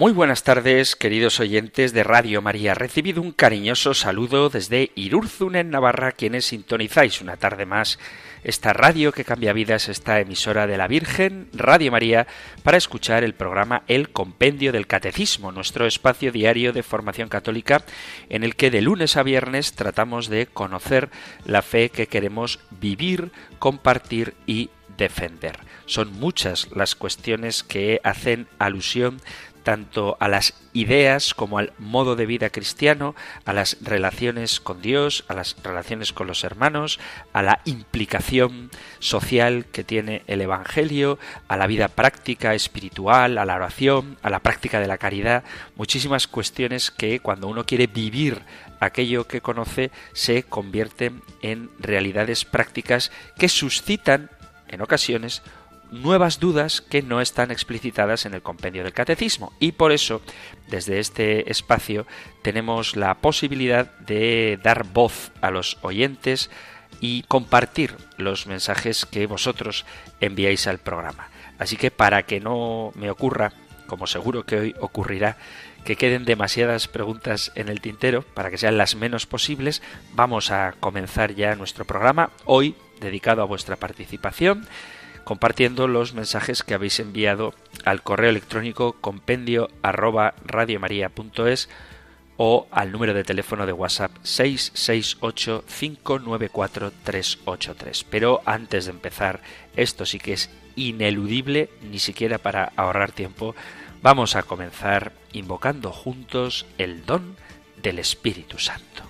Muy buenas tardes, queridos oyentes de Radio María. Recibido un cariñoso saludo desde Irurzun, en Navarra, quienes sintonizáis una tarde más esta radio que cambia vidas, esta emisora de la Virgen, Radio María, para escuchar el programa El Compendio del Catecismo, nuestro espacio diario de formación católica, en el que de lunes a viernes tratamos de conocer la fe que queremos vivir, compartir y defender. Son muchas las cuestiones que hacen alusión tanto a las ideas como al modo de vida cristiano, a las relaciones con Dios, a las relaciones con los hermanos, a la implicación social que tiene el Evangelio, a la vida práctica espiritual, a la oración, a la práctica de la caridad, muchísimas cuestiones que cuando uno quiere vivir aquello que conoce se convierten en realidades prácticas que suscitan en ocasiones nuevas dudas que no están explicitadas en el compendio del catecismo y por eso desde este espacio tenemos la posibilidad de dar voz a los oyentes y compartir los mensajes que vosotros enviáis al programa. Así que para que no me ocurra, como seguro que hoy ocurrirá, que queden demasiadas preguntas en el tintero, para que sean las menos posibles, vamos a comenzar ya nuestro programa, hoy dedicado a vuestra participación compartiendo los mensajes que habéis enviado al correo electrónico compendio arroba o al número de teléfono de WhatsApp 668 594 383. Pero antes de empezar, esto sí que es ineludible, ni siquiera para ahorrar tiempo, vamos a comenzar invocando juntos el don del Espíritu Santo.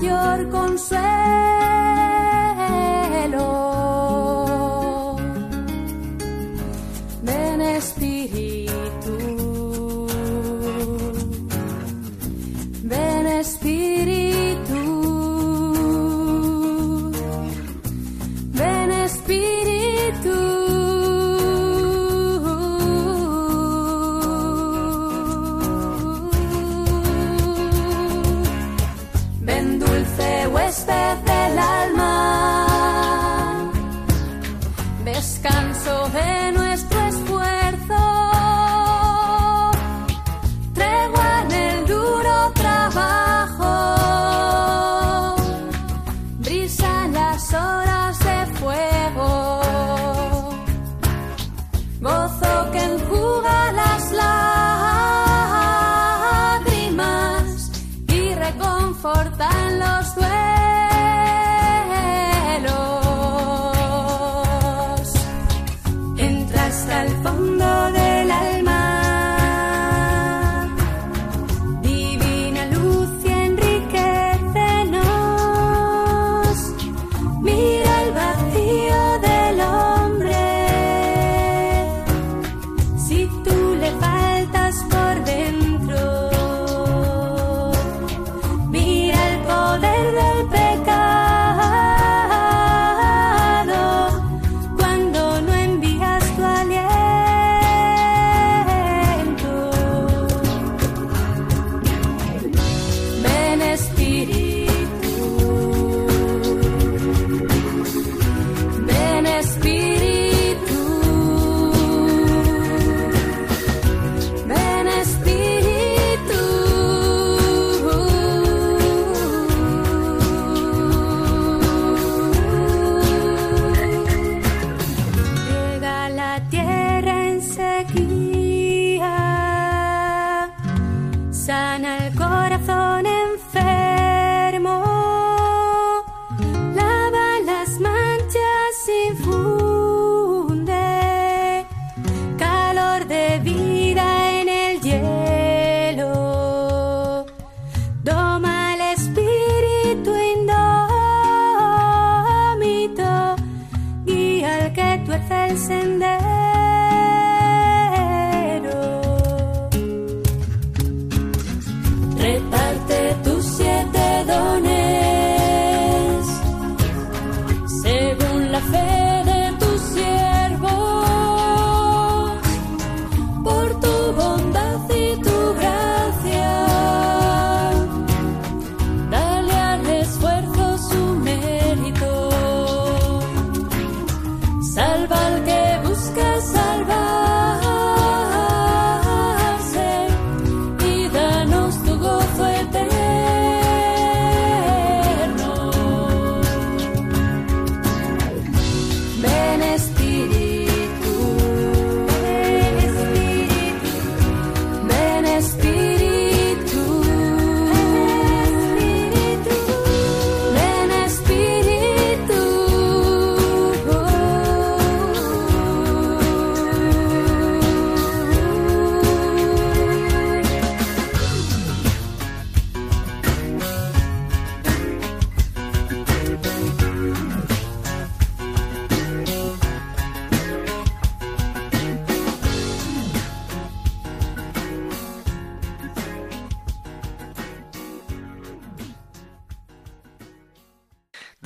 Mayor consuelo.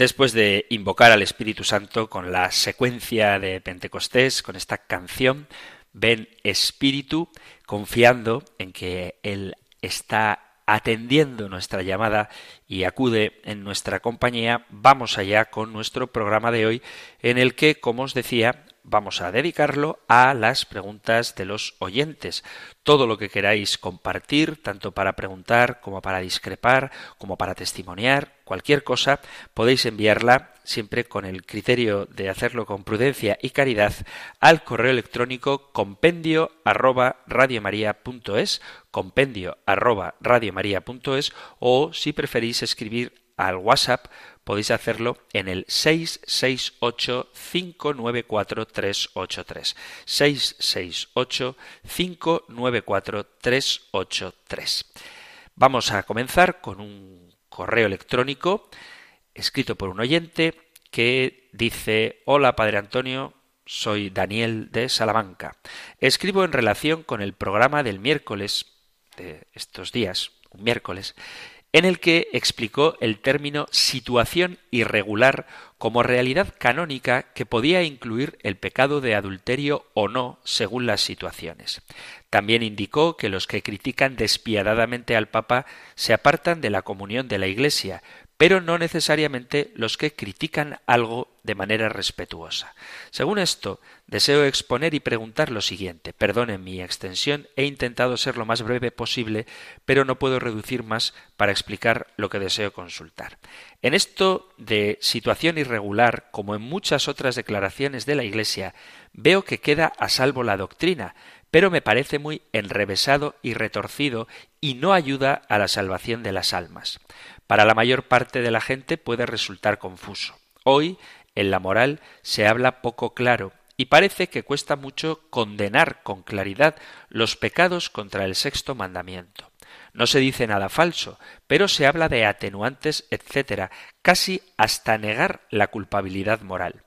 Después de invocar al Espíritu Santo con la secuencia de Pentecostés, con esta canción, ven Espíritu, confiando en que Él está atendiendo nuestra llamada y acude en nuestra compañía, vamos allá con nuestro programa de hoy, en el que, como os decía, vamos a dedicarlo a las preguntas de los oyentes. Todo lo que queráis compartir, tanto para preguntar como para discrepar, como para testimoniar, cualquier cosa, podéis enviarla siempre con el criterio de hacerlo con prudencia y caridad al correo electrónico compendio arroba radiomaria.es, compendio arroba radiomaria.es o si preferís escribir al WhatsApp podéis hacerlo en el 668-594-383. 668-594-383. Vamos a comenzar con un correo electrónico escrito por un oyente que dice Hola Padre Antonio, soy Daniel de Salamanca. Escribo en relación con el programa del miércoles de estos días, un miércoles, en el que explicó el término situación irregular como realidad canónica que podía incluir el pecado de adulterio o no según las situaciones. También indicó que los que critican despiadadamente al Papa se apartan de la comunión de la Iglesia, pero no necesariamente los que critican algo de manera respetuosa. Según esto, deseo exponer y preguntar lo siguiente. Perdonen mi extensión, he intentado ser lo más breve posible, pero no puedo reducir más para explicar lo que deseo consultar. En esto de situación irregular, como en muchas otras declaraciones de la Iglesia, veo que queda a salvo la doctrina, pero me parece muy enrevesado y retorcido y no ayuda a la salvación de las almas para la mayor parte de la gente puede resultar confuso. Hoy, en la moral, se habla poco claro y parece que cuesta mucho condenar con claridad los pecados contra el sexto mandamiento. No se dice nada falso, pero se habla de atenuantes, etcétera, casi hasta negar la culpabilidad moral.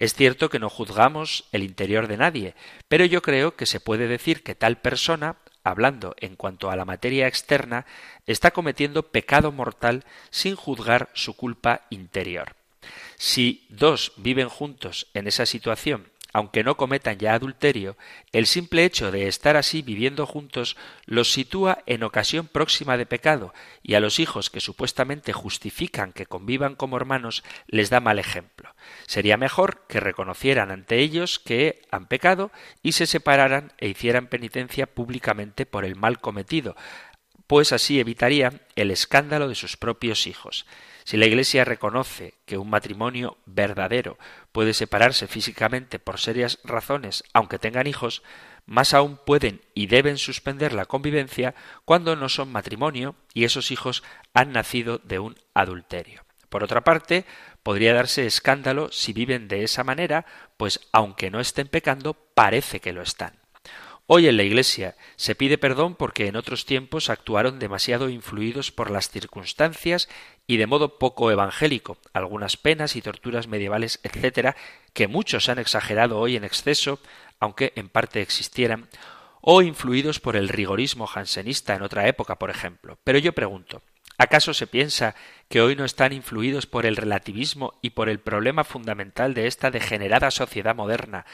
Es cierto que no juzgamos el interior de nadie, pero yo creo que se puede decir que tal persona hablando en cuanto a la materia externa, está cometiendo pecado mortal sin juzgar su culpa interior. Si dos viven juntos en esa situación aunque no cometan ya adulterio, el simple hecho de estar así viviendo juntos los sitúa en ocasión próxima de pecado, y a los hijos que supuestamente justifican que convivan como hermanos les da mal ejemplo. Sería mejor que reconocieran ante ellos que han pecado y se separaran e hicieran penitencia públicamente por el mal cometido, pues así evitarían el escándalo de sus propios hijos. Si la Iglesia reconoce que un matrimonio verdadero puede separarse físicamente por serias razones, aunque tengan hijos, más aún pueden y deben suspender la convivencia cuando no son matrimonio y esos hijos han nacido de un adulterio. Por otra parte, podría darse escándalo si viven de esa manera, pues aunque no estén pecando, parece que lo están. Hoy en la Iglesia se pide perdón porque en otros tiempos actuaron demasiado influidos por las circunstancias y de modo poco evangélico, algunas penas y torturas medievales, etcétera, que muchos han exagerado hoy en exceso, aunque en parte existieran, o influidos por el rigorismo jansenista en otra época, por ejemplo. Pero yo pregunto, ¿acaso se piensa que hoy no están influidos por el relativismo y por el problema fundamental de esta degenerada sociedad moderna,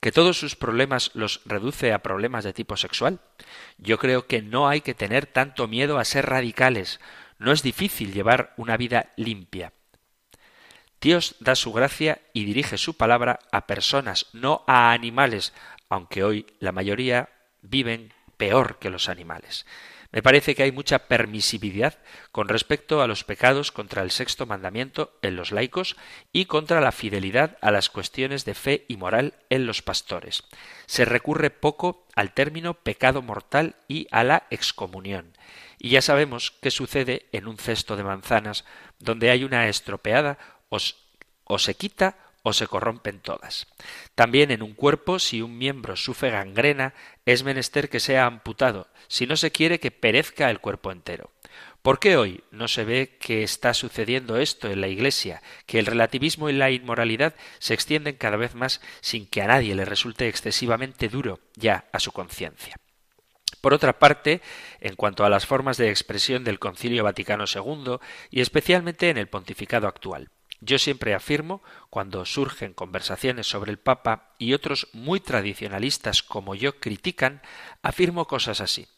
que todos sus problemas los reduce a problemas de tipo sexual? Yo creo que no hay que tener tanto miedo a ser radicales. No es difícil llevar una vida limpia. Dios da su gracia y dirige su palabra a personas, no a animales, aunque hoy la mayoría viven peor que los animales. Me parece que hay mucha permisividad con respecto a los pecados contra el sexto mandamiento en los laicos y contra la fidelidad a las cuestiones de fe y moral en los pastores. Se recurre poco al término pecado mortal y a la excomunión. Y ya sabemos qué sucede en un cesto de manzanas donde hay una estropeada o se quita o se corrompen todas. También en un cuerpo, si un miembro sufre gangrena, es menester que sea amputado, si no se quiere que perezca el cuerpo entero. ¿Por qué hoy no se ve que está sucediendo esto en la Iglesia, que el relativismo y la inmoralidad se extienden cada vez más sin que a nadie le resulte excesivamente duro ya a su conciencia? Por otra parte, en cuanto a las formas de expresión del Concilio Vaticano II y especialmente en el pontificado actual, Yo siempre afirmo, cuando surgen conversaciones sobre el Papa y otros muy tradicionalistas como yo critican, afirmo cosas así.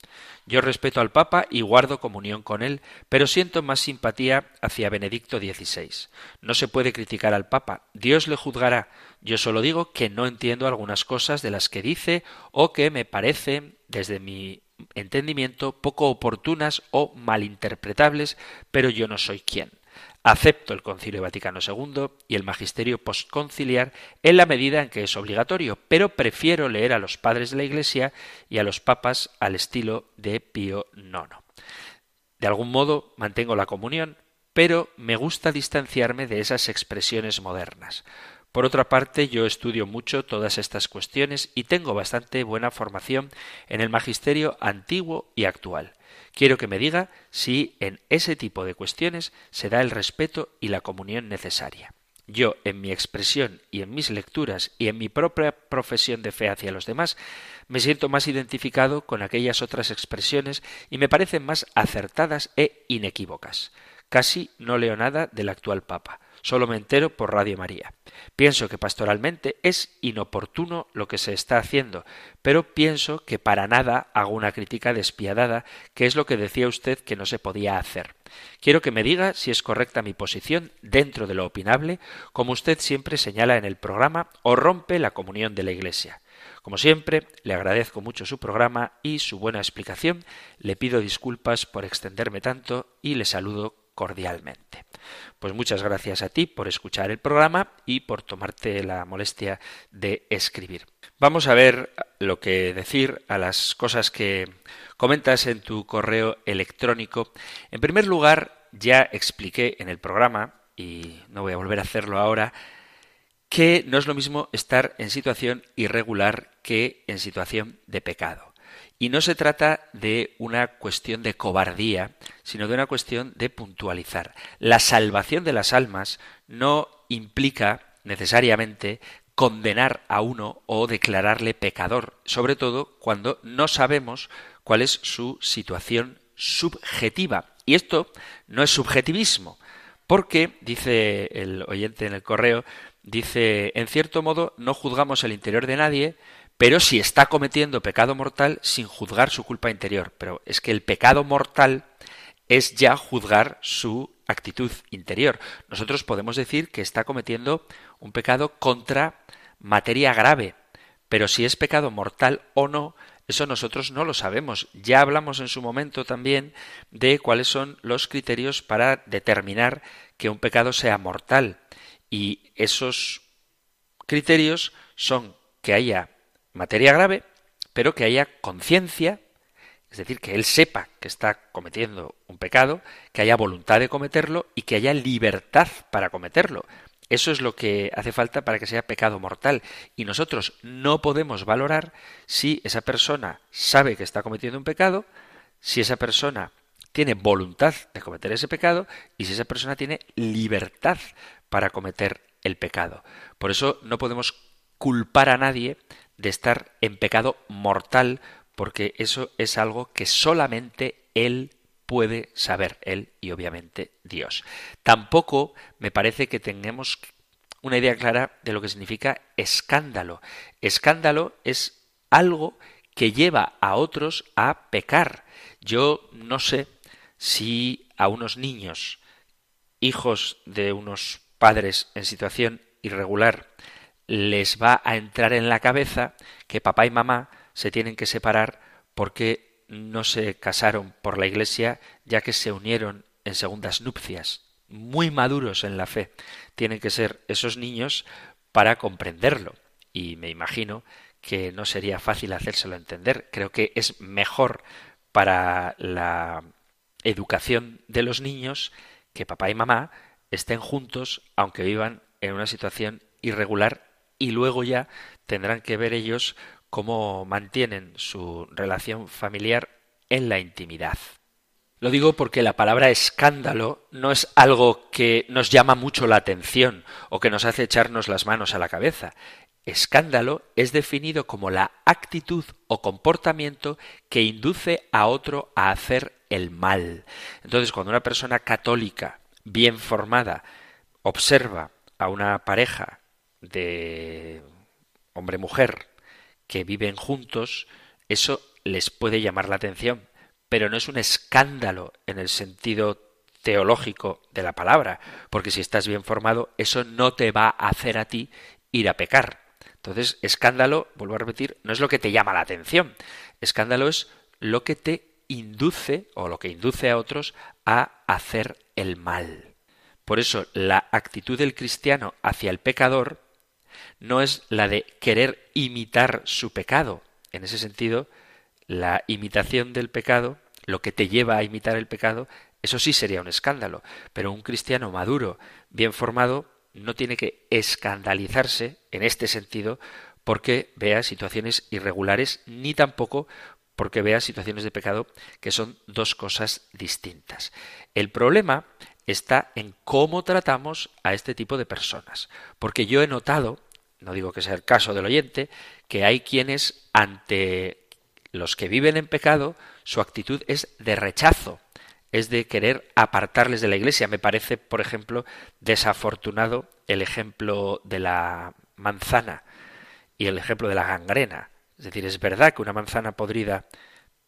Yo respeto al Papa y guardo comunión con él, pero siento más simpatía hacia Benedicto XVI. No se puede criticar al Papa, Dios le juzgará. Yo solo digo que no entiendo algunas cosas de las que dice o que me parecen, desde mi entendimiento, poco oportunas o malinterpretables, pero yo no soy quien. Acepto el Concilio Vaticano II y el magisterio postconciliar en la medida en que es obligatorio, pero prefiero leer a los padres de la Iglesia y a los papas al estilo de Pío IX. De algún modo mantengo la comunión, pero me gusta distanciarme de esas expresiones modernas. Por otra parte, yo estudio mucho todas estas cuestiones y tengo bastante buena formación en el magisterio antiguo y actual. Quiero que me diga si en ese tipo de cuestiones se da el respeto y la comunión necesaria. Yo, en mi expresión y en mis lecturas y en mi propia profesión de fe hacia los demás, me siento más identificado con aquellas otras expresiones y me parecen más acertadas e inequívocas. Casi no leo nada del actual Papa. Solo me entero por Radio María. Pienso que pastoralmente es inoportuno lo que se está haciendo, pero pienso que para nada hago una crítica despiadada, que es lo que decía usted que no se podía hacer. Quiero que me diga si es correcta mi posición dentro de lo opinable, como usted siempre señala en el programa, o rompe la comunión de la Iglesia. Como siempre, le agradezco mucho su programa y su buena explicación, le pido disculpas por extenderme tanto y le saludo cordialmente. Pues muchas gracias a ti por escuchar el programa y por tomarte la molestia de escribir. Vamos a ver lo que decir a las cosas que comentas en tu correo electrónico. En primer lugar, ya expliqué en el programa, y no voy a volver a hacerlo ahora, que no es lo mismo estar en situación irregular que en situación de pecado. Y no se trata de una cuestión de cobardía, sino de una cuestión de puntualizar. La salvación de las almas no implica necesariamente condenar a uno o declararle pecador, sobre todo cuando no sabemos cuál es su situación subjetiva. Y esto no es subjetivismo, porque, dice el oyente en el correo, dice, en cierto modo, no juzgamos el interior de nadie, pero si está cometiendo pecado mortal sin juzgar su culpa interior. Pero es que el pecado mortal es ya juzgar su actitud interior. Nosotros podemos decir que está cometiendo un pecado contra materia grave, pero si es pecado mortal o no, eso nosotros no lo sabemos. Ya hablamos en su momento también de cuáles son los criterios para determinar que un pecado sea mortal. Y esos criterios son que haya materia grave, pero que haya conciencia, es decir, que él sepa que está cometiendo un pecado, que haya voluntad de cometerlo y que haya libertad para cometerlo. Eso es lo que hace falta para que sea pecado mortal. Y nosotros no podemos valorar si esa persona sabe que está cometiendo un pecado, si esa persona tiene voluntad de cometer ese pecado y si esa persona tiene libertad para cometer el pecado. Por eso no podemos culpar a nadie de estar en pecado mortal, porque eso es algo que solamente Él puede saber, Él y obviamente Dios. Tampoco me parece que tengamos una idea clara de lo que significa escándalo. Escándalo es algo que lleva a otros a pecar. Yo no sé si a unos niños, hijos de unos padres en situación irregular, les va a entrar en la cabeza que papá y mamá se tienen que separar porque no se casaron por la iglesia ya que se unieron en segundas nupcias. Muy maduros en la fe tienen que ser esos niños para comprenderlo. Y me imagino que no sería fácil hacérselo entender. Creo que es mejor para la educación de los niños que papá y mamá estén juntos aunque vivan en una situación irregular y luego ya tendrán que ver ellos cómo mantienen su relación familiar en la intimidad. Lo digo porque la palabra escándalo no es algo que nos llama mucho la atención o que nos hace echarnos las manos a la cabeza. Escándalo es definido como la actitud o comportamiento que induce a otro a hacer el mal. Entonces, cuando una persona católica, bien formada, observa a una pareja de hombre-mujer que viven juntos, eso les puede llamar la atención, pero no es un escándalo en el sentido teológico de la palabra, porque si estás bien formado, eso no te va a hacer a ti ir a pecar. Entonces, escándalo, vuelvo a repetir, no es lo que te llama la atención. Escándalo es lo que te induce o lo que induce a otros a hacer el mal. Por eso, la actitud del cristiano hacia el pecador no es la de querer imitar su pecado. En ese sentido, la imitación del pecado, lo que te lleva a imitar el pecado, eso sí sería un escándalo. Pero un cristiano maduro, bien formado, no tiene que escandalizarse en este sentido porque vea situaciones irregulares ni tampoco porque vea situaciones de pecado que son dos cosas distintas. El problema está en cómo tratamos a este tipo de personas, porque yo he notado, no digo que sea el caso del oyente, que hay quienes ante los que viven en pecado su actitud es de rechazo, es de querer apartarles de la iglesia. Me parece, por ejemplo, desafortunado el ejemplo de la manzana y el ejemplo de la gangrena. Es decir, es verdad que una manzana podrida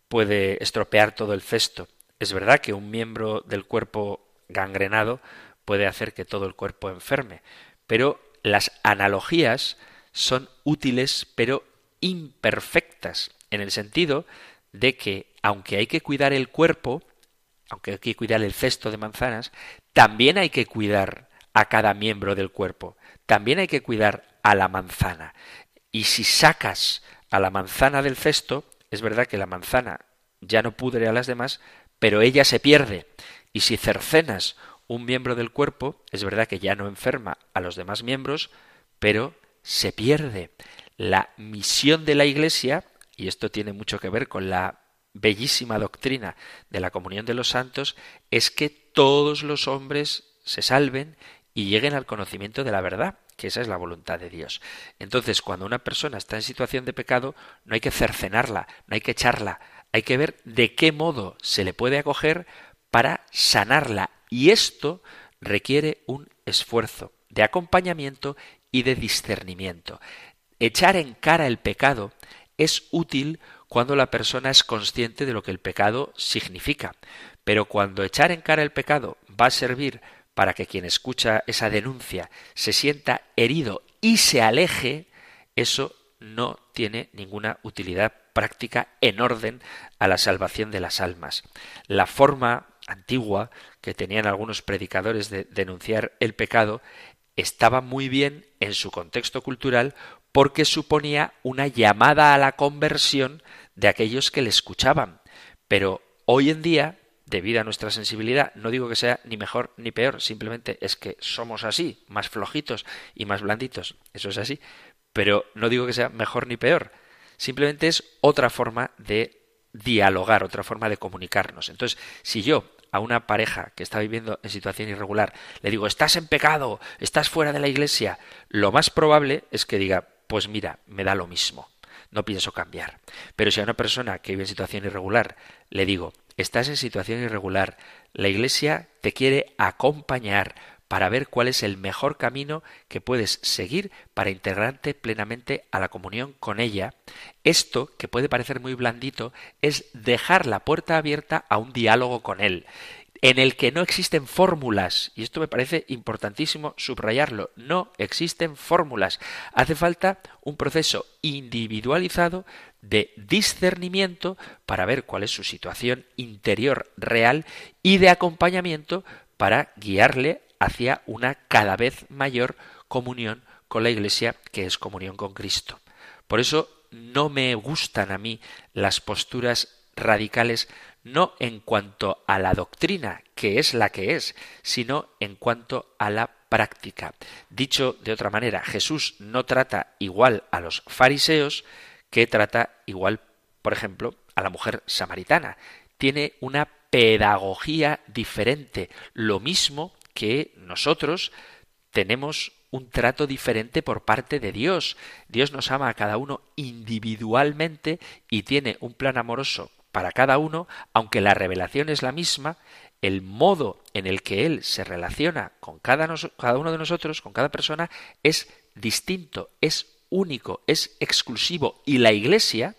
puede estropear todo el cesto. Es verdad que un miembro del cuerpo gangrenado puede hacer que todo el cuerpo enferme. Pero las analogías son útiles pero imperfectas, en el sentido de que, aunque hay que cuidar el cuerpo, aunque hay que cuidar el cesto de manzanas, también hay que cuidar a cada miembro del cuerpo, también hay que cuidar a la manzana. Y si sacas a la manzana del cesto, es verdad que la manzana ya no pudre a las demás, pero ella se pierde. Y si cercenas un miembro del cuerpo, es verdad que ya no enferma a los demás miembros, pero se pierde. La misión de la Iglesia, y esto tiene mucho que ver con la bellísima doctrina de la comunión de los santos es que todos los hombres se salven y lleguen al conocimiento de la verdad, que esa es la voluntad de Dios. Entonces, cuando una persona está en situación de pecado, no hay que cercenarla, no hay que echarla, hay que ver de qué modo se le puede acoger para sanarla. Y esto requiere un esfuerzo de acompañamiento y de discernimiento. Echar en cara el pecado es útil cuando la persona es consciente de lo que el pecado significa. Pero cuando echar en cara el pecado va a servir para que quien escucha esa denuncia se sienta herido y se aleje, eso no tiene ninguna utilidad práctica en orden a la salvación de las almas. La forma antigua que tenían algunos predicadores de denunciar el pecado estaba muy bien en su contexto cultural porque suponía una llamada a la conversión de aquellos que le escuchaban. Pero hoy en día, debido a nuestra sensibilidad, no digo que sea ni mejor ni peor, simplemente es que somos así, más flojitos y más blanditos, eso es así, pero no digo que sea mejor ni peor, simplemente es otra forma de dialogar, otra forma de comunicarnos. Entonces, si yo a una pareja que está viviendo en situación irregular le digo, estás en pecado, estás fuera de la iglesia, lo más probable es que diga, pues mira, me da lo mismo no pienso cambiar. Pero si a una persona que vive en situación irregular le digo, estás en situación irregular, la Iglesia te quiere acompañar para ver cuál es el mejor camino que puedes seguir para integrarte plenamente a la comunión con ella. Esto, que puede parecer muy blandito, es dejar la puerta abierta a un diálogo con él en el que no existen fórmulas, y esto me parece importantísimo subrayarlo, no existen fórmulas. Hace falta un proceso individualizado de discernimiento para ver cuál es su situación interior real y de acompañamiento para guiarle hacia una cada vez mayor comunión con la Iglesia, que es comunión con Cristo. Por eso no me gustan a mí las posturas radicales no en cuanto a la doctrina, que es la que es, sino en cuanto a la práctica. Dicho de otra manera, Jesús no trata igual a los fariseos que trata igual, por ejemplo, a la mujer samaritana. Tiene una pedagogía diferente, lo mismo que nosotros tenemos un trato diferente por parte de Dios. Dios nos ama a cada uno individualmente y tiene un plan amoroso para cada uno, aunque la revelación es la misma, el modo en el que Él se relaciona con cada, cada, uno de nosotros, con cada persona, es distinto, es único, es exclusivo. Y la Iglesia,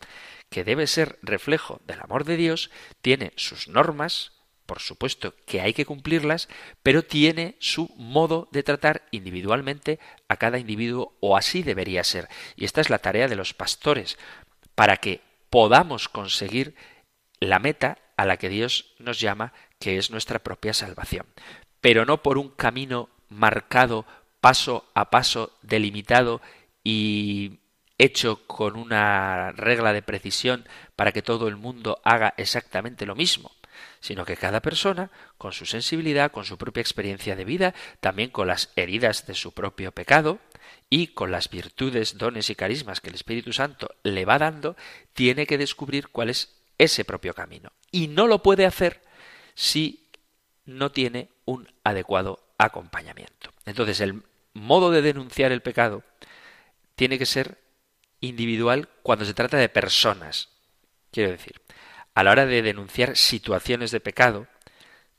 que debe ser reflejo del amor de Dios, tiene sus normas, por supuesto que hay que cumplirlas, pero tiene su modo de tratar individualmente a cada individuo, o así debería ser. Y esta es la tarea de los pastores, para que podamos conseguir la meta a la que Dios nos llama, que es nuestra propia salvación. Pero no por un camino marcado paso a paso, delimitado y hecho con una regla de precisión para que todo el mundo haga exactamente lo mismo, sino que cada persona, con su sensibilidad, con su propia experiencia de vida, también con las heridas de su propio pecado y con las virtudes, dones y carismas que el Espíritu Santo le va dando, tiene que descubrir cuál es ese propio camino. Y no lo puede hacer si no tiene un adecuado acompañamiento. Entonces, el modo de denunciar el pecado tiene que ser individual cuando se trata de personas. Quiero decir, a la hora de denunciar situaciones de pecado,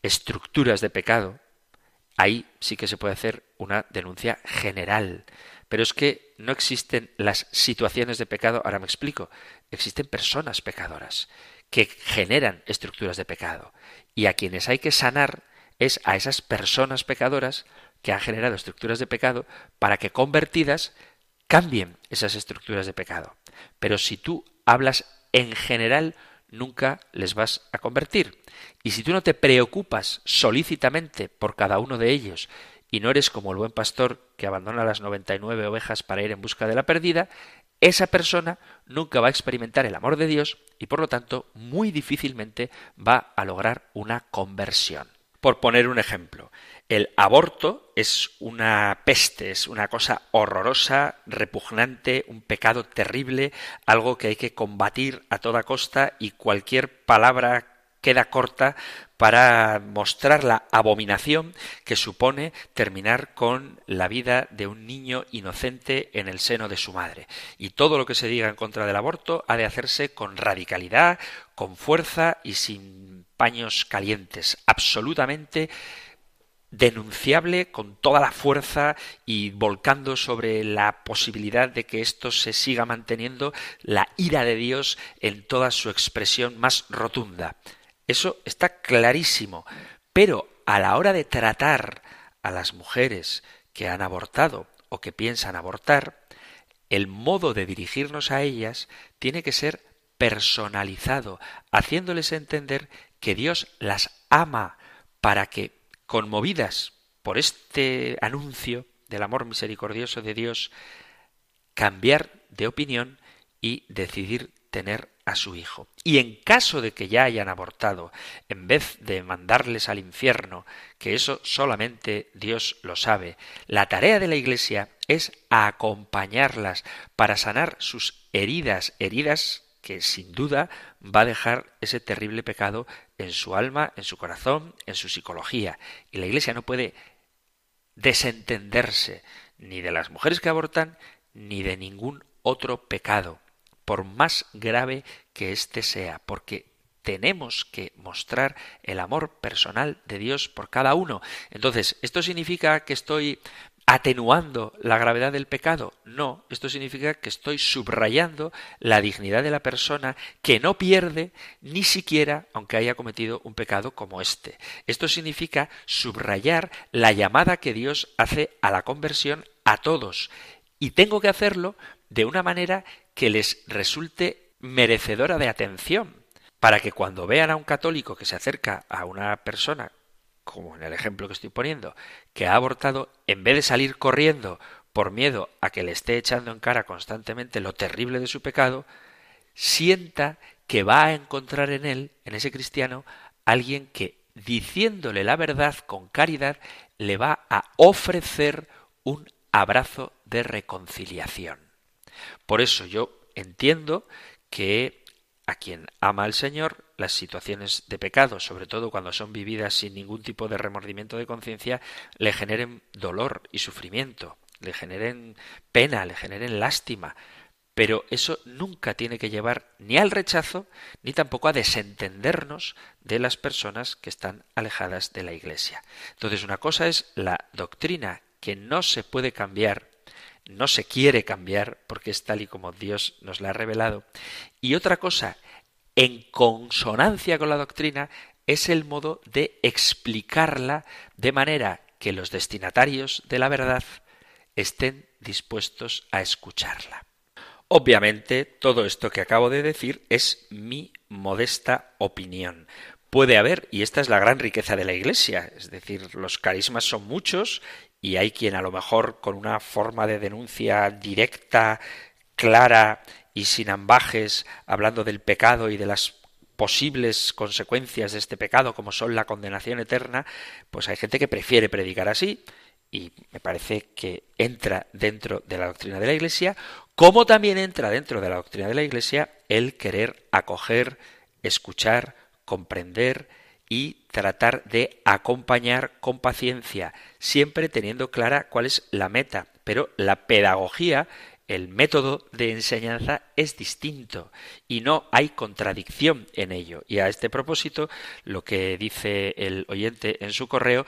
estructuras de pecado, ahí sí que se puede hacer una denuncia general. Pero es que no existen las situaciones de pecado, ahora me explico, existen personas pecadoras que generan estructuras de pecado. Y a quienes hay que sanar es a esas personas pecadoras que han generado estructuras de pecado para que convertidas cambien esas estructuras de pecado. Pero si tú hablas en general, nunca les vas a convertir. Y si tú no te preocupas solícitamente por cada uno de ellos y no eres como el buen pastor que abandona las 99 ovejas para ir en busca de la perdida, esa persona nunca va a experimentar el amor de Dios y por lo tanto muy difícilmente va a lograr una conversión. Por poner un ejemplo, el aborto es una peste, es una cosa horrorosa, repugnante, un pecado terrible, algo que hay que combatir a toda costa y cualquier palabra queda corta para mostrar la abominación que supone terminar con la vida de un niño inocente en el seno de su madre. Y todo lo que se diga en contra del aborto ha de hacerse con radicalidad, con fuerza y sin paños calientes, absolutamente denunciable con toda la fuerza y volcando sobre la posibilidad de que esto se siga manteniendo la ira de Dios en toda su expresión más rotunda. Eso está clarísimo. Pero a la hora de tratar a las mujeres que han abortado o que piensan abortar, el modo de dirigirnos a ellas tiene que ser personalizado, haciéndoles entender que Dios las ama para que, conmovidas por este anuncio del amor misericordioso de Dios, cambiar de opinión y decidir tener a su hijo. Y en caso de que ya hayan abortado, en vez de mandarles al infierno, que eso solamente Dios lo sabe, la tarea de la Iglesia es acompañarlas para sanar sus heridas, heridas que sin duda va a dejar ese terrible pecado en su alma, en su corazón, en su psicología. Y la Iglesia no puede desentenderse ni de las mujeres que abortan, ni de ningún otro pecado por más grave que éste sea, porque tenemos que mostrar el amor personal de Dios por cada uno. Entonces, ¿esto significa que estoy atenuando la gravedad del pecado? No, esto significa que estoy subrayando la dignidad de la persona que no pierde ni siquiera aunque haya cometido un pecado como este. Esto significa subrayar la llamada que Dios hace a la conversión a todos. Y tengo que hacerlo de una manera que les resulte merecedora de atención, para que cuando vean a un católico que se acerca a una persona, como en el ejemplo que estoy poniendo, que ha abortado, en vez de salir corriendo por miedo a que le esté echando en cara constantemente lo terrible de su pecado, sienta que va a encontrar en él, en ese cristiano, alguien que, diciéndole la verdad con caridad, le va a ofrecer un abrazo de reconciliación. Por eso yo entiendo que a quien ama al Señor, las situaciones de pecado, sobre todo cuando son vividas sin ningún tipo de remordimiento de conciencia, le generen dolor y sufrimiento, le generen pena, le generen lástima. pero eso nunca tiene que llevar ni al rechazo ni tampoco a desentendernos de las personas que están alejadas de la Iglesia. Entonces una cosa es la doctrina que no se puede cambiar, no se quiere cambiar porque es tal y como Dios nos la ha revelado, y otra cosa, en consonancia con la doctrina, es el modo de explicarla de manera que los destinatarios de la verdad estén dispuestos a escucharla. Obviamente, todo esto que acabo de decir es mi modesta opinión. Puede haber, y esta es la gran riqueza de la Iglesia, es decir, los carismas son muchos y hay quien a lo mejor con una forma de denuncia directa, clara y sin ambajes, hablando del pecado y de las posibles consecuencias de este pecado, como son la condenación eterna, pues hay gente que prefiere predicar así, y me parece que entra dentro de la doctrina de la Iglesia, como también entra dentro de la doctrina de la Iglesia el querer acoger, escuchar, comprender y tratar de acompañar con paciencia, siempre teniendo clara cuál es la meta. Pero la pedagogía, el método de enseñanza es distinto y no hay contradicción en ello. Y a este propósito, lo que dice el oyente en su correo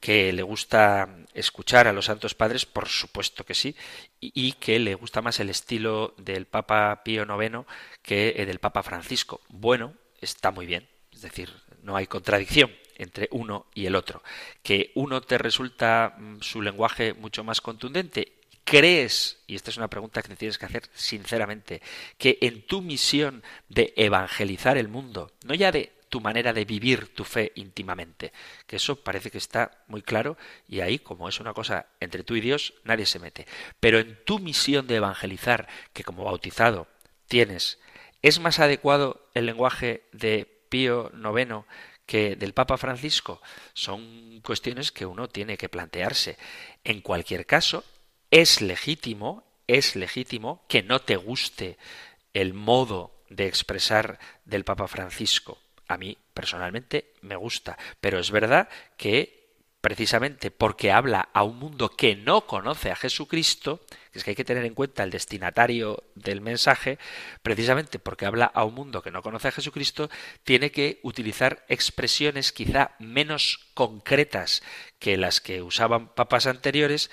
que le gusta escuchar a los santos padres, por supuesto que sí, y, que le gusta más el estilo del Papa Pío IX que el del Papa Francisco. Bueno, está muy bien, es decir, no hay contradicción entre uno y el otro. Que uno te resulta mm, su lenguaje mucho más contundente ¿Crees, y esta es una pregunta que te tienes que hacer sinceramente, que en tu misión de evangelizar el mundo, no ya de tu manera de vivir tu fe íntimamente. Que eso parece que está muy claro y ahí, como es una cosa entre tú y Dios, nadie se mete. Pero en tu misión de evangelizar, que como bautizado tienes, ¿es más adecuado el lenguaje de Pío IX que del Papa Francisco? Son cuestiones que uno tiene que plantearse. En cualquier caso, es legítimo, es legítimo que no te guste el modo de expresar del Papa Francisco. A mí personalmente me gusta, pero es verdad que precisamente porque habla a un mundo que no conoce a Jesucristo, es que hay que tener en cuenta el destinatario del mensaje, precisamente porque habla a un mundo que no conoce a Jesucristo, tiene que utilizar expresiones quizá menos concretas que las que usaban papas anteriores,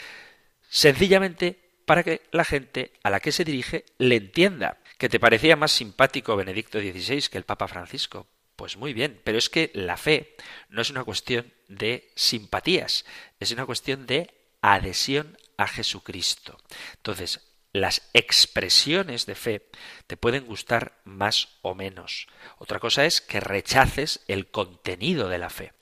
sencillamente para que la gente a la que se dirige le entienda. ¿Que te parecía más simpático Benedicto XVI que el Papa Francisco? Pues muy bien, pero es que la fe no es una cuestión de simpatías, es una cuestión de adhesión a Jesucristo. Entonces, las expresiones de fe te pueden gustar más o menos. Otra cosa es que rechaces el contenido de la fe.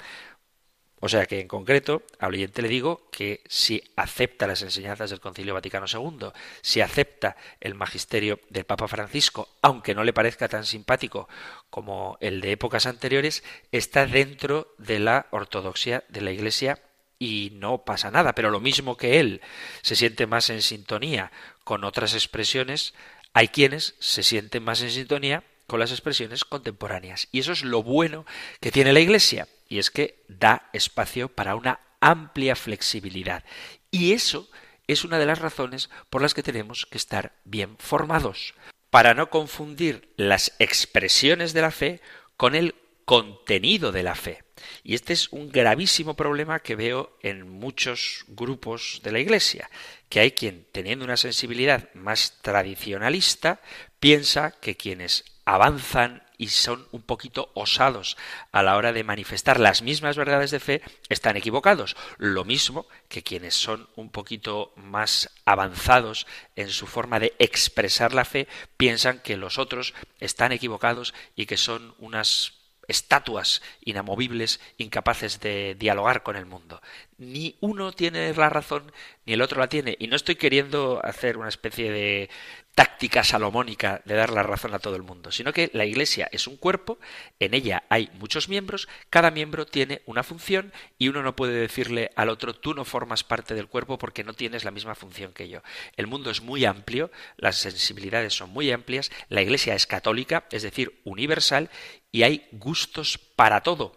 O sea que en concreto al oyente le digo que si acepta las enseñanzas del Concilio Vaticano II, si acepta el magisterio del Papa Francisco, aunque no le parezca tan simpático como el de épocas anteriores, está dentro de la ortodoxia de la Iglesia y no pasa nada. Pero lo mismo que él se siente más en sintonía con otras expresiones, hay quienes se sienten más en sintonía con las expresiones contemporáneas. Y eso es lo bueno que tiene la Iglesia y es que da espacio para una amplia flexibilidad. Y eso es una de las razones por las que tenemos que estar bien formados, para no confundir las expresiones de la fe con el contenido de la fe. Y este es un gravísimo problema que veo en muchos grupos de la Iglesia, que hay quien, teniendo una sensibilidad más tradicionalista, piensa que quienes avanzan y son un poquito osados a la hora de manifestar las mismas verdades de fe, están equivocados. Lo mismo que quienes son un poquito más avanzados en su forma de expresar la fe, piensan que los otros están equivocados y que son unas estatuas inamovibles, incapaces de dialogar con el mundo. Ni uno tiene la razón, ni el otro la tiene. Y no estoy queriendo hacer una especie de táctica salomónica de dar la razón a todo el mundo, sino que la Iglesia es un cuerpo, en ella hay muchos miembros, cada miembro tiene una función y uno no puede decirle al otro tú no formas parte del cuerpo porque no tienes la misma función que yo. El mundo es muy amplio, las sensibilidades son muy amplias, la Iglesia es católica, es decir, universal, y hay gustos para todo.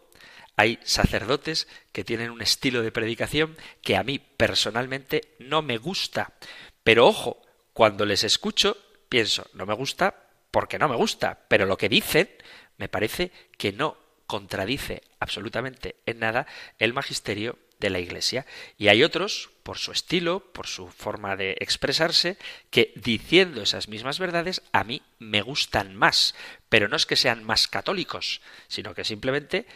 Hay sacerdotes que tienen un estilo de predicación que a mí personalmente no me gusta. Pero ojo, cuando les escucho, pienso, no me gusta porque no me gusta, pero lo que dicen me parece que no contradice absolutamente en nada el magisterio de la Iglesia. Y hay otros, por su estilo, por su forma de expresarse, que diciendo esas mismas verdades a mí me gustan más. Pero no es que sean más católicos, sino que simplemente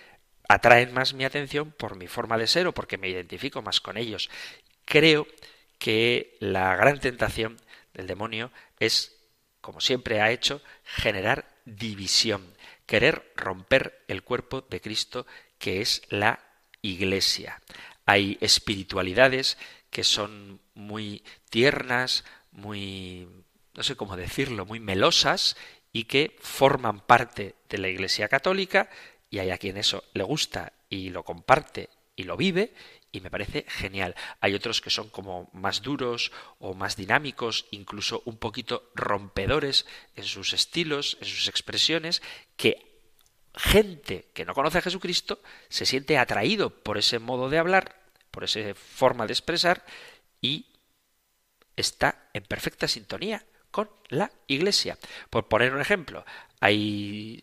atraen más mi atención por mi forma de ser o porque me identifico más con ellos. Creo que la gran tentación del demonio es, como siempre ha hecho, generar división, querer romper el cuerpo de Cristo que es la Iglesia. Hay espiritualidades que son muy tiernas, muy, no sé cómo decirlo, muy melosas y que forman parte de la Iglesia católica y hay a quien eso le gusta y lo comparte y lo vive y me parece genial. Hay otros que son como más duros o más dinámicos, incluso un poquito rompedores en sus estilos, en sus expresiones, que gente que no conoce a Jesucristo se siente atraído por ese modo de hablar, por esa forma de expresar y está en perfecta sintonía con la Iglesia. Por poner un ejemplo, hay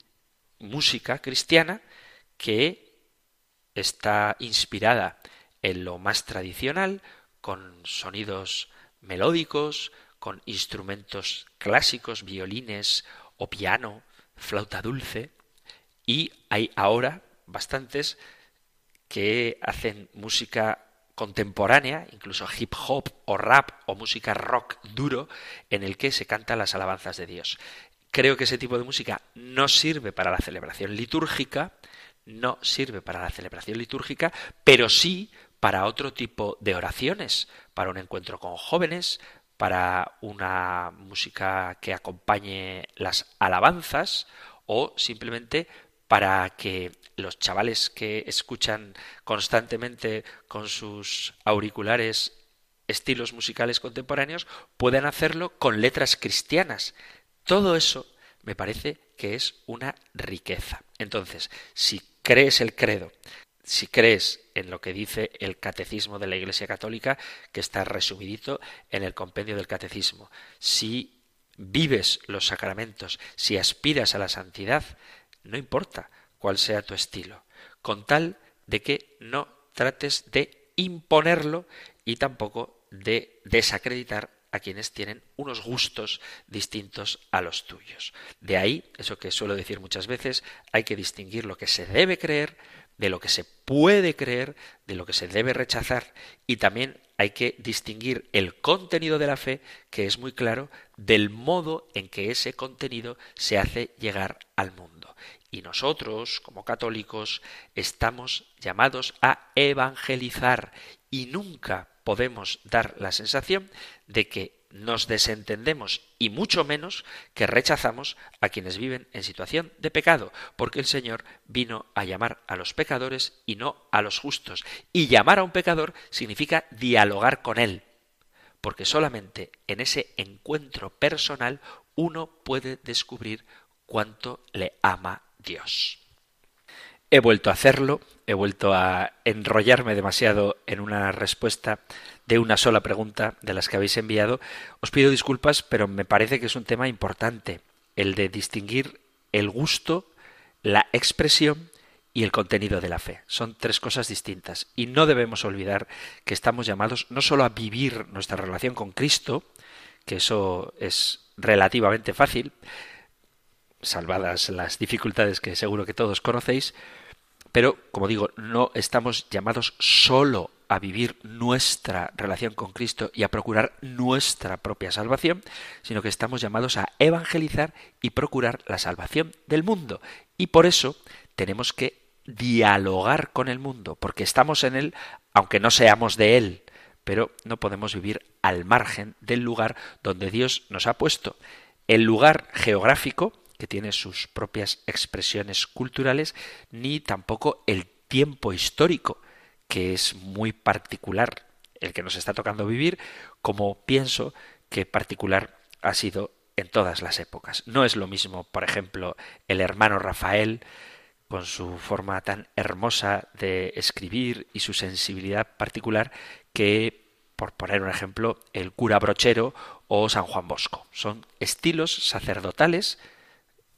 música cristiana que está inspirada en lo más tradicional, con sonidos melódicos, con instrumentos clásicos, violines o piano, flauta dulce, y hay ahora bastantes que hacen música contemporánea, incluso hip hop o rap o música rock duro, en el que se cantan las alabanzas de Dios. Creo que ese tipo de música no sirve para la celebración litúrgica, no sirve para la celebración litúrgica, pero sí para otro tipo de oraciones, para un encuentro con jóvenes, para una música que acompañe las alabanzas o simplemente para que los chavales que escuchan constantemente con sus auriculares estilos musicales contemporáneos puedan hacerlo con letras cristianas. Todo eso me parece que es una riqueza. Entonces, si crees el credo, si crees en lo que dice el catecismo de la Iglesia Católica, que está resumidito en el compendio del catecismo, si vives los sacramentos, si aspiras a la santidad, no importa cuál sea tu estilo, con tal de que no trates de imponerlo y tampoco de desacreditar a quienes tienen unos gustos distintos a los tuyos. De ahí, eso que suelo decir muchas veces, hay que distinguir lo que se debe creer de lo que se puede creer, de lo que se debe rechazar y también hay que distinguir el contenido de la fe, que es muy claro, del modo en que ese contenido se hace llegar al mundo. Y nosotros, como católicos, estamos llamados a evangelizar y nunca podemos dar la sensación de que nos desentendemos y mucho menos que rechazamos a quienes viven en situación de pecado, porque el Señor vino a llamar a los pecadores y no a los justos. Y llamar a un pecador significa dialogar con él, porque solamente en ese encuentro personal uno puede descubrir cuánto le ama Dios. He vuelto a hacerlo, he vuelto a enrollarme demasiado en una respuesta de una sola pregunta de las que habéis enviado. Os pido disculpas, pero me parece que es un tema importante, el de distinguir el gusto, la expresión y el contenido de la fe. Son tres cosas distintas y no debemos olvidar que estamos llamados no solo a vivir nuestra relación con Cristo, que eso es relativamente fácil, salvadas las dificultades que seguro que todos conocéis, pero, como digo, no estamos llamados solo a vivir nuestra relación con Cristo y a procurar nuestra propia salvación, sino que estamos llamados a evangelizar y procurar la salvación del mundo. Y por eso tenemos que dialogar con el mundo, porque estamos en él, aunque no seamos de él, pero no podemos vivir al margen del lugar donde Dios nos ha puesto. El lugar geográfico que tiene sus propias expresiones culturales, ni tampoco el tiempo histórico, que es muy particular, el que nos está tocando vivir, como pienso que particular ha sido en todas las épocas. No es lo mismo, por ejemplo, el hermano Rafael, con su forma tan hermosa de escribir y su sensibilidad particular, que por poner un ejemplo, el cura brochero o San Juan Bosco. Son estilos sacerdotales,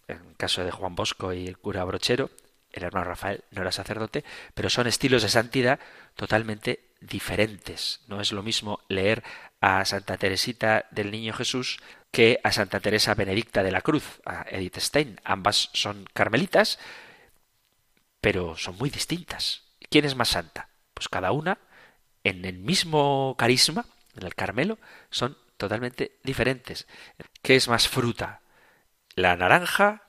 en el caso de Juan Bosco y el cura brochero, el hermano Rafael no era sacerdote, pero son estilos de santidad totalmente diferentes. No es lo mismo leer a Santa Teresita del Niño Jesús que a Santa Teresa Benedicta de la Cruz, a Edith Stein. Ambas son carmelitas, pero son muy distintas. ¿Quién es más santa? Pues cada una, en el mismo carisma, en el Carmelo, son totalmente diferentes. ¿Qué es más fruta? ¿La naranja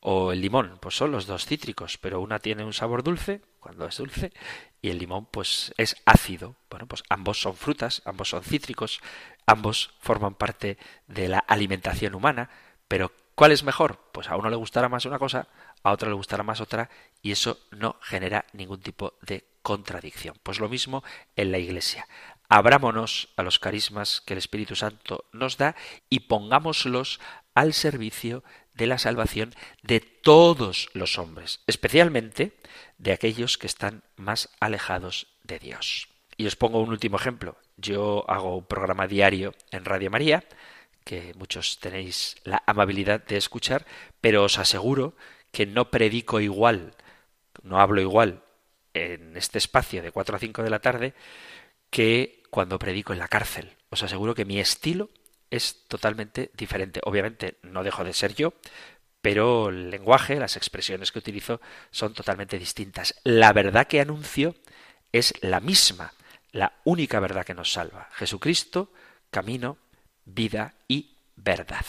o el limón? Pues son los dos cítricos, pero una tiene un sabor dulce, cuando es dulce, y el limón pues es ácido. Bueno, pues ambos son frutas, ambos son cítricos, ambos forman parte de la alimentación humana, pero ¿cuál es mejor? Pues a uno le gustará más una cosa, a otro le gustará más otra, y eso no genera ningún tipo de contradicción. Pues lo mismo en la Iglesia. Abrámonos a los carismas que el Espíritu Santo nos da y pongámoslos al servicio de la salvación de todos los hombres, especialmente de aquellos que están más alejados de Dios. Y os pongo un último ejemplo. Yo hago un programa diario en Radio María, que muchos tenéis la amabilidad de escuchar, pero os aseguro que no predico igual, no hablo igual en este espacio de 4 a 5 de la tarde que cuando predico en la cárcel. Os aseguro que mi estilo es totalmente diferente. Obviamente no dejo de ser yo, pero el lenguaje, las expresiones que utilizo son totalmente distintas. La verdad que anuncio es la misma, la única verdad que nos salva. Jesucristo, camino, vida y verdad.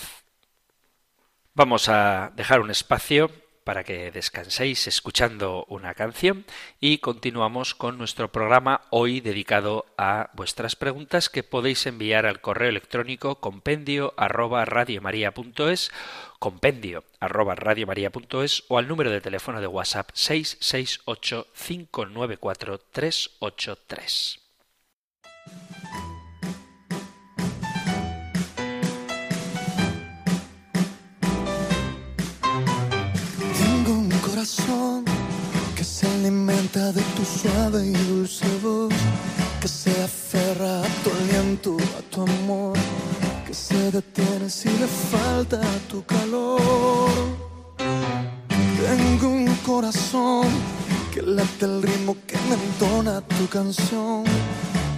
Vamos a dejar un espacio para que descanséis escuchando una canción y continuamos con nuestro programa hoy dedicado a vuestras preguntas que podéis enviar al correo electrónico compendio arroba radiomaria.es compendio arroba radiomaria.es o al número de teléfono de WhatsApp 668 594 383. Que se alimenta de tu suave y dulce voz, que se aferra a tu aliento, a tu amor, que se detiene si le falta tu calor. Tengo un corazón que late el ritmo que me entona tu canción,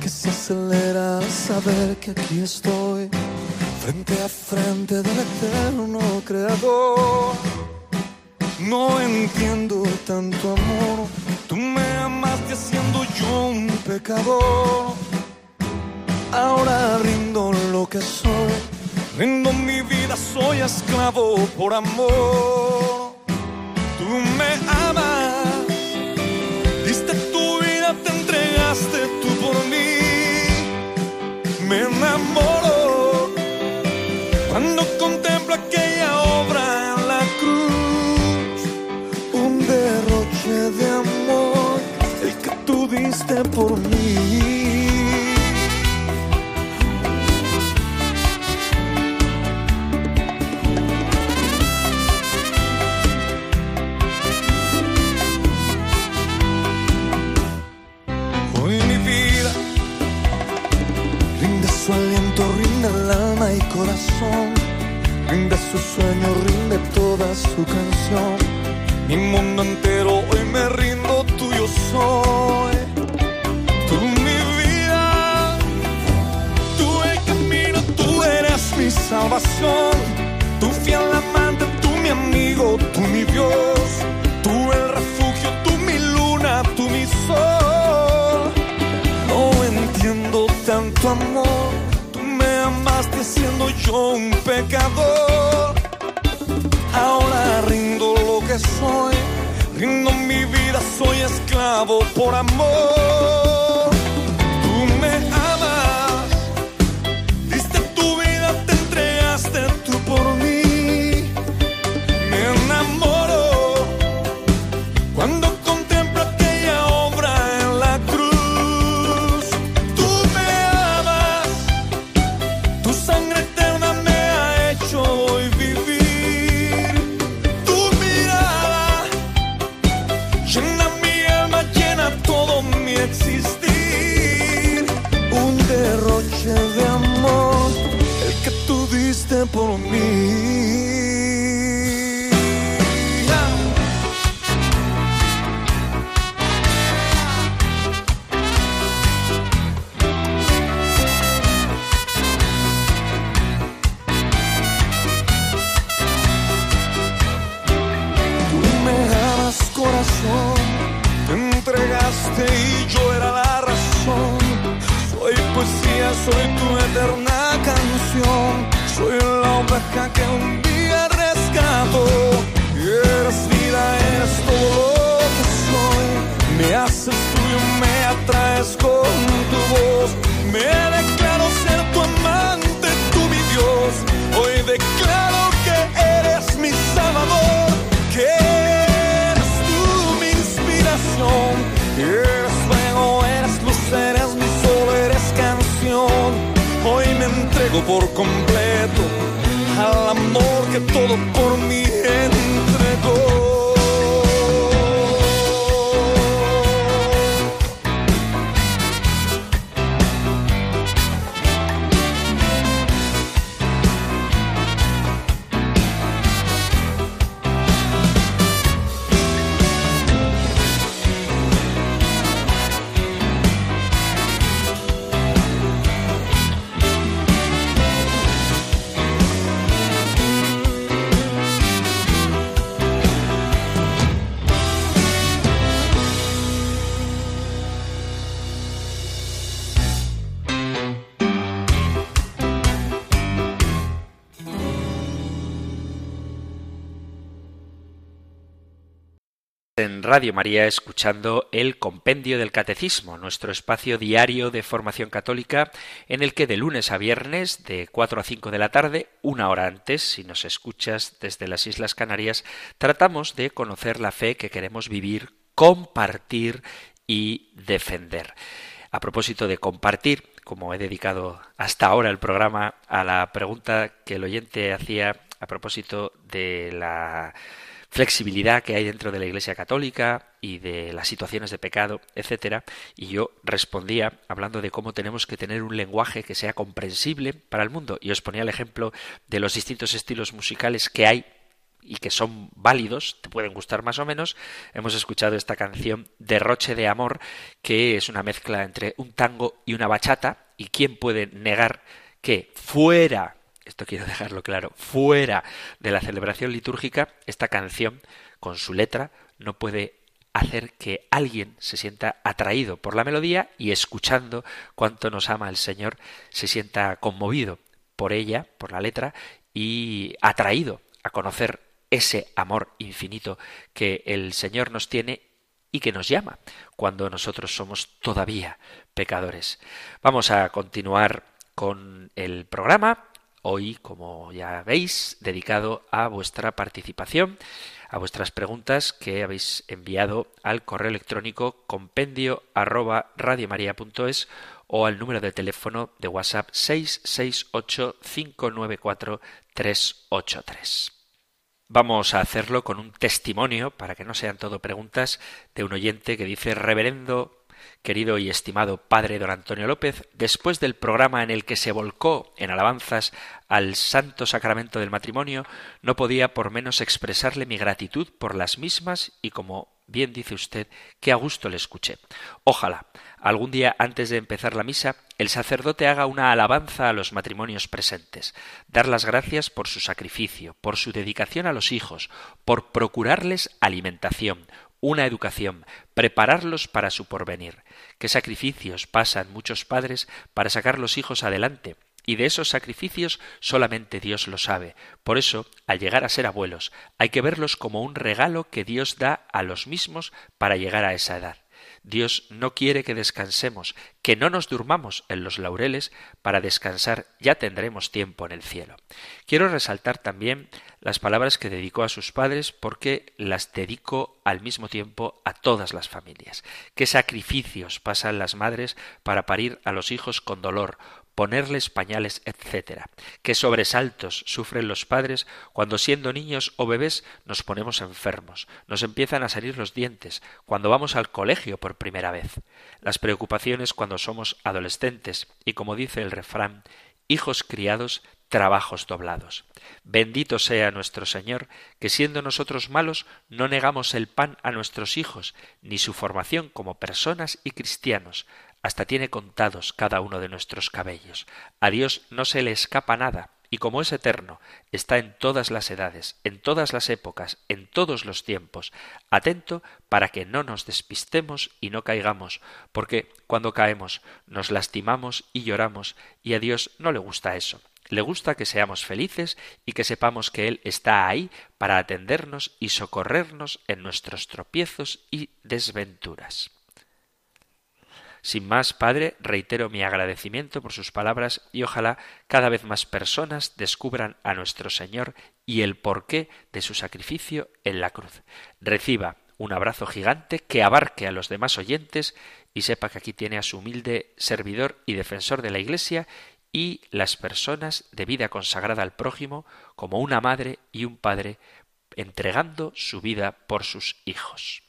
que se acelera al saber que aquí estoy, frente a frente del eterno creador. No entiendo tanto amor. Tú me amaste siendo yo un pecador. Ahora rindo lo que soy. Rindo mi vida, soy esclavo por amor. Tú me amas. Diste tu vida, te entregaste tú por mí. Me en Radio María escuchando el Compendio del Catecismo, nuestro espacio diario de formación católica en el que de lunes a viernes de 4 a 5 de la tarde, una hora antes, si nos escuchas desde las Islas Canarias, tratamos de conocer la fe que queremos vivir, compartir y defender. A propósito de compartir, como he dedicado hasta ahora el programa a la pregunta que el oyente hacía a propósito de la flexibilidad que hay dentro de la Iglesia Católica y de las situaciones de pecado, etcétera, y yo respondía hablando de cómo tenemos que tener un lenguaje que sea comprensible para el mundo. Y os ponía el ejemplo de los distintos estilos musicales que hay y que son válidos, te pueden gustar más o menos. Hemos escuchado esta canción Derroche de Amor, que es una mezcla entre un tango y una bachata, y quién puede negar que fuera esto quiero dejarlo claro, fuera de la celebración litúrgica, esta canción, con su letra, no puede hacer que alguien se sienta atraído por la melodía y escuchando cuánto nos ama el Señor, se sienta conmovido por ella, por la letra, y atraído a conocer ese amor infinito que el Señor nos tiene y que nos llama cuando nosotros somos todavía pecadores. Vamos a continuar con el programa Hoy, como ya veis, dedicado a vuestra participación, a vuestras preguntas que habéis enviado al correo electrónico compendio arroba o al número de teléfono de WhatsApp 668 594 383. Vamos a hacerlo con un testimonio, para que no sean todo preguntas, de un oyente que dice Reverendo querido y estimado padre don Antonio López, después del programa en el que se volcó en alabanzas al santo sacramento del matrimonio, no podía por menos expresarle mi gratitud por las mismas y como bien dice usted, que a gusto le escuché. Ojalá, algún día antes de empezar la misa, el sacerdote haga una alabanza a los matrimonios presentes, dar las gracias por su sacrificio, por su dedicación a los hijos, por procurarles alimentación, una educación, prepararlos para su porvenir. Qué sacrificios pasan muchos padres para sacar los hijos adelante, y de esos sacrificios solamente Dios lo sabe. Por eso, al llegar a ser abuelos, hay que verlos como un regalo que Dios da a los mismos para llegar a esa edad. Dios no quiere que descansemos, que no nos durmamos en los laureles, para descansar ya tendremos tiempo en el cielo. Quiero resaltar también las palabras que dedicó a sus padres porque las dedico al mismo tiempo a todas las familias. Qué sacrificios pasan las madres para parir a los hijos con dolor, ponerles pañales, etc. Qué sobresaltos sufren los padres cuando siendo niños o bebés nos ponemos enfermos, nos empiezan a salir los dientes, cuando vamos al colegio por primera vez, las preocupaciones cuando somos adolescentes y como dice el refrán, hijos criados trabajos doblados. Bendito sea nuestro Señor, que siendo nosotros malos no negamos el pan a nuestros hijos, ni su formación como personas y cristianos, hasta tiene contados cada uno de nuestros cabellos. A Dios no se le escapa nada, y como es eterno, está en todas las edades, en todas las épocas, en todos los tiempos, atento para que no nos despistemos y no caigamos, porque cuando caemos nos lastimamos y lloramos, y a Dios no le gusta eso. Le gusta que seamos felices y que sepamos que Él está ahí para atendernos y socorrernos en nuestros tropiezos y desventuras. Sin más, Padre, reitero mi agradecimiento por sus palabras y ojalá cada vez más personas descubran a nuestro Señor y el porqué de su sacrificio en la cruz. Reciba un abrazo gigante que abarque a los demás oyentes y sepa que aquí tiene a su humilde servidor y defensor de la Iglesia y las personas de vida consagrada al prójimo como una madre y un padre entregando su vida por sus hijos.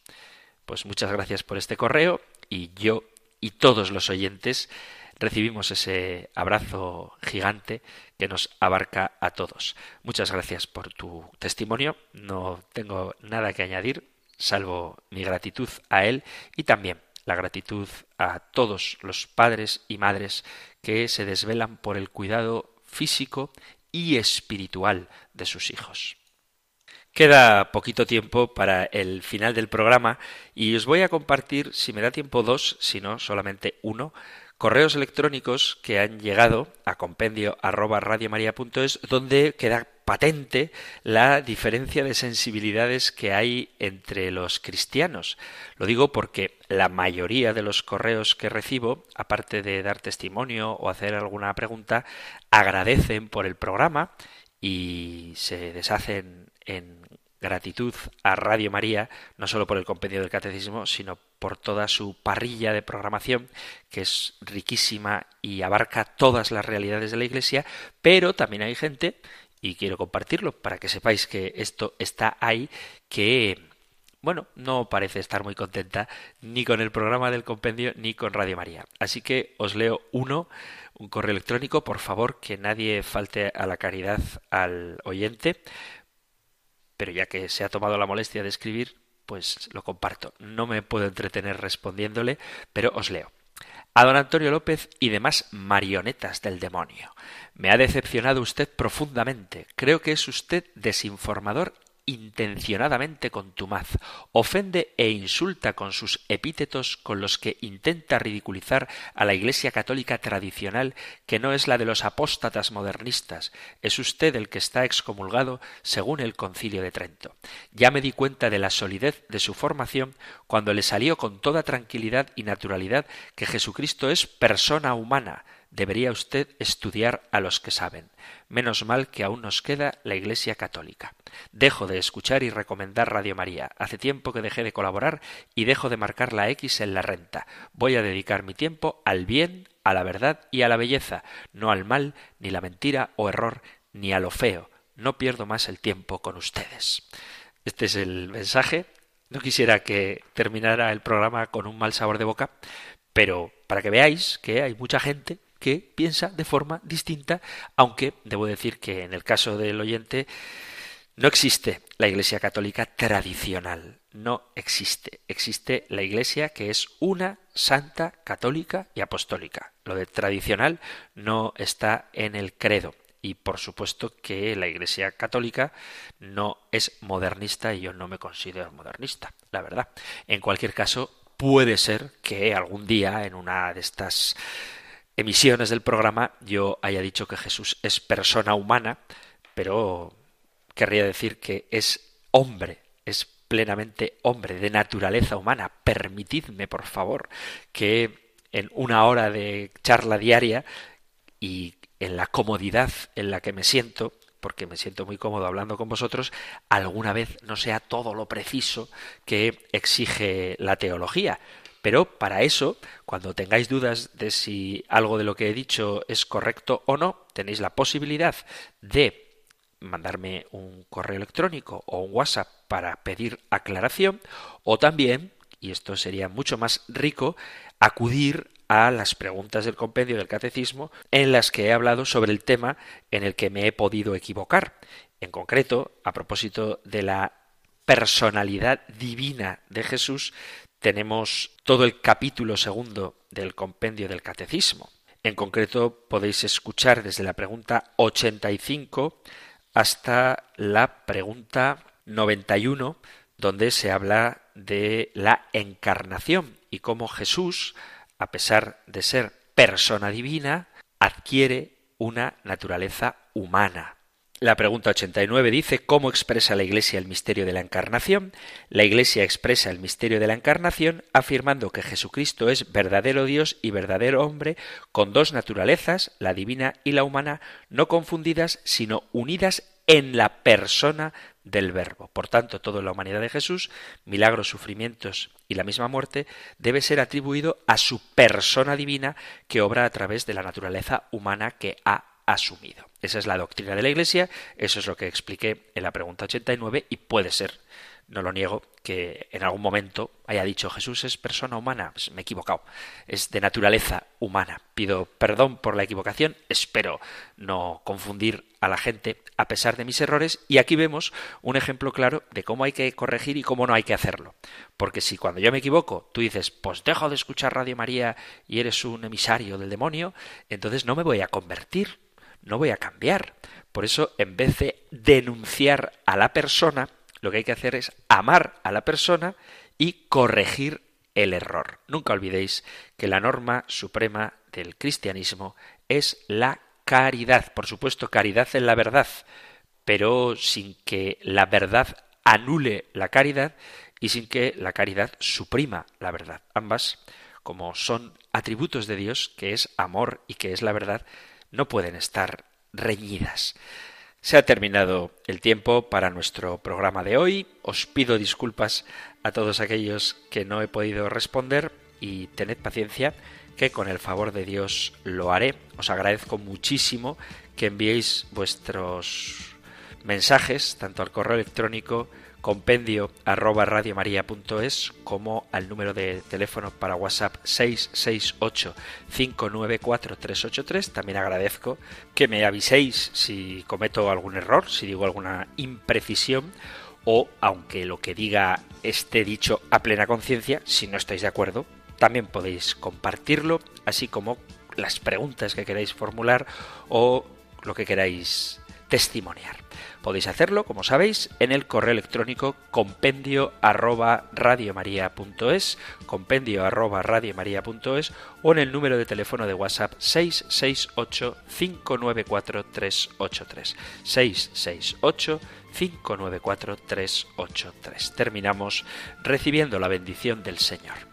Pues muchas gracias por este correo y yo y todos los oyentes recibimos ese abrazo gigante que nos abarca a todos. Muchas gracias por tu testimonio. No tengo nada que añadir, salvo mi gratitud a él y también la gratitud a todos los padres y madres que se desvelan por el cuidado físico y espiritual de sus hijos. Queda poquito tiempo para el final del programa y os voy a compartir, si me da tiempo, dos, si no solamente uno, correos electrónicos que han llegado a compendio arroba radiomaria.es donde queda patente la diferencia de sensibilidades que hay entre los cristianos. Lo digo porque la mayoría de los correos que recibo, aparte de dar testimonio o hacer alguna pregunta, agradecen por el programa y se deshacen en gratitud a Radio María, no solo por el compendio del catecismo, sino por toda su parrilla de programación, que es riquísima y abarca todas las realidades de la Iglesia, pero también hay gente, y quiero compartirlo para que sepáis que esto está ahí, que bueno, no parece estar muy contenta ni con el programa del compendio ni con Radio María. Así que os leo uno, un correo electrónico, por favor, que nadie falte a la caridad al oyente pero ya que se ha tomado la molestia de escribir, pues lo comparto. No me puedo entretener respondiéndole, pero os leo. A don Antonio López y demás marionetas del demonio. Me ha decepcionado usted profundamente. Creo que es usted desinformador intencionadamente contumaz, ofende e insulta con sus epítetos con los que intenta ridiculizar a la Iglesia católica tradicional que no es la de los apóstatas modernistas. Es usted el que está excomulgado según el concilio de Trento. Ya me di cuenta de la solidez de su formación cuando le salió con toda tranquilidad y naturalidad que Jesucristo es persona humana, debería usted estudiar a los que saben. Menos mal que aún nos queda la Iglesia católica. Dejo de escuchar y recomendar Radio María. Hace tiempo que dejé de colaborar y dejo de marcar la X en la renta. Voy a dedicar mi tiempo al bien, a la verdad y a la belleza, no al mal, ni la mentira o error, ni a lo feo. No pierdo más el tiempo con ustedes. Este es el mensaje. No quisiera que terminara el programa con un mal sabor de boca, pero para que veáis que hay mucha gente que piensa de forma distinta, aunque debo decir que en el caso del oyente no existe la Iglesia católica tradicional, no existe. Existe la Iglesia que es una santa, católica y apostólica. Lo de tradicional no está en el credo. Y por supuesto que la Iglesia católica no es modernista y yo no me considero modernista, la verdad. En cualquier caso, puede ser que algún día en una de estas emisiones del programa yo haya dicho que Jesús es persona humana, pero querría decir que es hombre, es plenamente hombre, de naturaleza humana. Permitidme, por favor, que en una hora de charla diaria y en la comodidad en la que me siento, porque me siento muy cómodo hablando con vosotros, alguna vez no sea todo lo preciso que exige la teología. Pero para eso, cuando tengáis dudas de si algo de lo que he dicho es correcto o no, tenéis la posibilidad de mandarme un correo electrónico o un WhatsApp para pedir aclaración o también y esto sería mucho más rico, acudir a las preguntas del compendio del catecismo en las que he hablado sobre el tema en el que me he podido equivocar. En concreto, a propósito de la personalidad divina de Jesús, tenemos todo el capítulo segundo del compendio del catecismo. En concreto, podéis escuchar desde la pregunta 85 hasta la pregunta 91, donde se habla de la encarnación y cómo Jesús, a pesar de ser persona divina, adquiere una naturaleza humana. La pregunta 89 dice ¿Cómo expresa la Iglesia el misterio de la Encarnación? La Iglesia expresa el misterio de la Encarnación afirmando que Jesucristo es verdadero Dios y verdadero hombre, con dos naturalezas, la divina y la humana, no confundidas, sino unidas en la persona del Verbo. Por tanto, toda la humanidad de Jesús, milagros, sufrimientos y la misma muerte, debe ser atribuido a su persona divina que obra a través de la naturaleza humana que ha asumido. Esa es la doctrina de la Iglesia, eso es lo que expliqué en la pregunta 89 y puede ser, no lo niego, que en algún momento haya dicho Jesús es persona humana. Pues me he equivocado, es de naturaleza humana. Pido perdón por la equivocación, espero no confundir a la gente a pesar de mis errores y aquí vemos un ejemplo claro de cómo hay que corregir y cómo no hay que hacerlo. Porque si cuando yo me equivoco tú dices, pues dejo de escuchar Radio María y eres un emisario del demonio, entonces no me voy a convertir no voy a cambiar. Por eso, en vez de denunciar a la persona, lo que hay que hacer es amar a la persona y corregir el error. Nunca olvidéis que la norma suprema del cristianismo es la caridad. Por supuesto, caridad en la verdad, pero sin que la verdad anule la caridad y sin que la caridad suprima la verdad. Ambas, como son atributos de Dios, que es amor y que es la verdad, no pueden estar reñidas. Se ha terminado el tiempo para nuestro programa de hoy. Os pido disculpas a todos aquellos que no he podido responder y tened paciencia que con el favor de Dios lo haré. Os agradezco muchísimo que enviéis vuestros mensajes tanto al correo electrónico compendio arroba radiomaria.es como al número de teléfono para WhatsApp 668 594 383. También agradezco que me aviséis si cometo algún error, si digo alguna imprecisión o aunque lo que diga esté dicho a plena conciencia, si no estáis de acuerdo, también podéis compartirlo, así como las preguntas que queráis formular o lo que queráis testimoniar. Podéis hacerlo, como sabéis, en el correo electrónico compendio arroba radiomaria.es, compendio arroba radiomaria.es o en el número de teléfono de WhatsApp 668 594 383. 668 594 383. Terminamos recibiendo la bendición del Señor.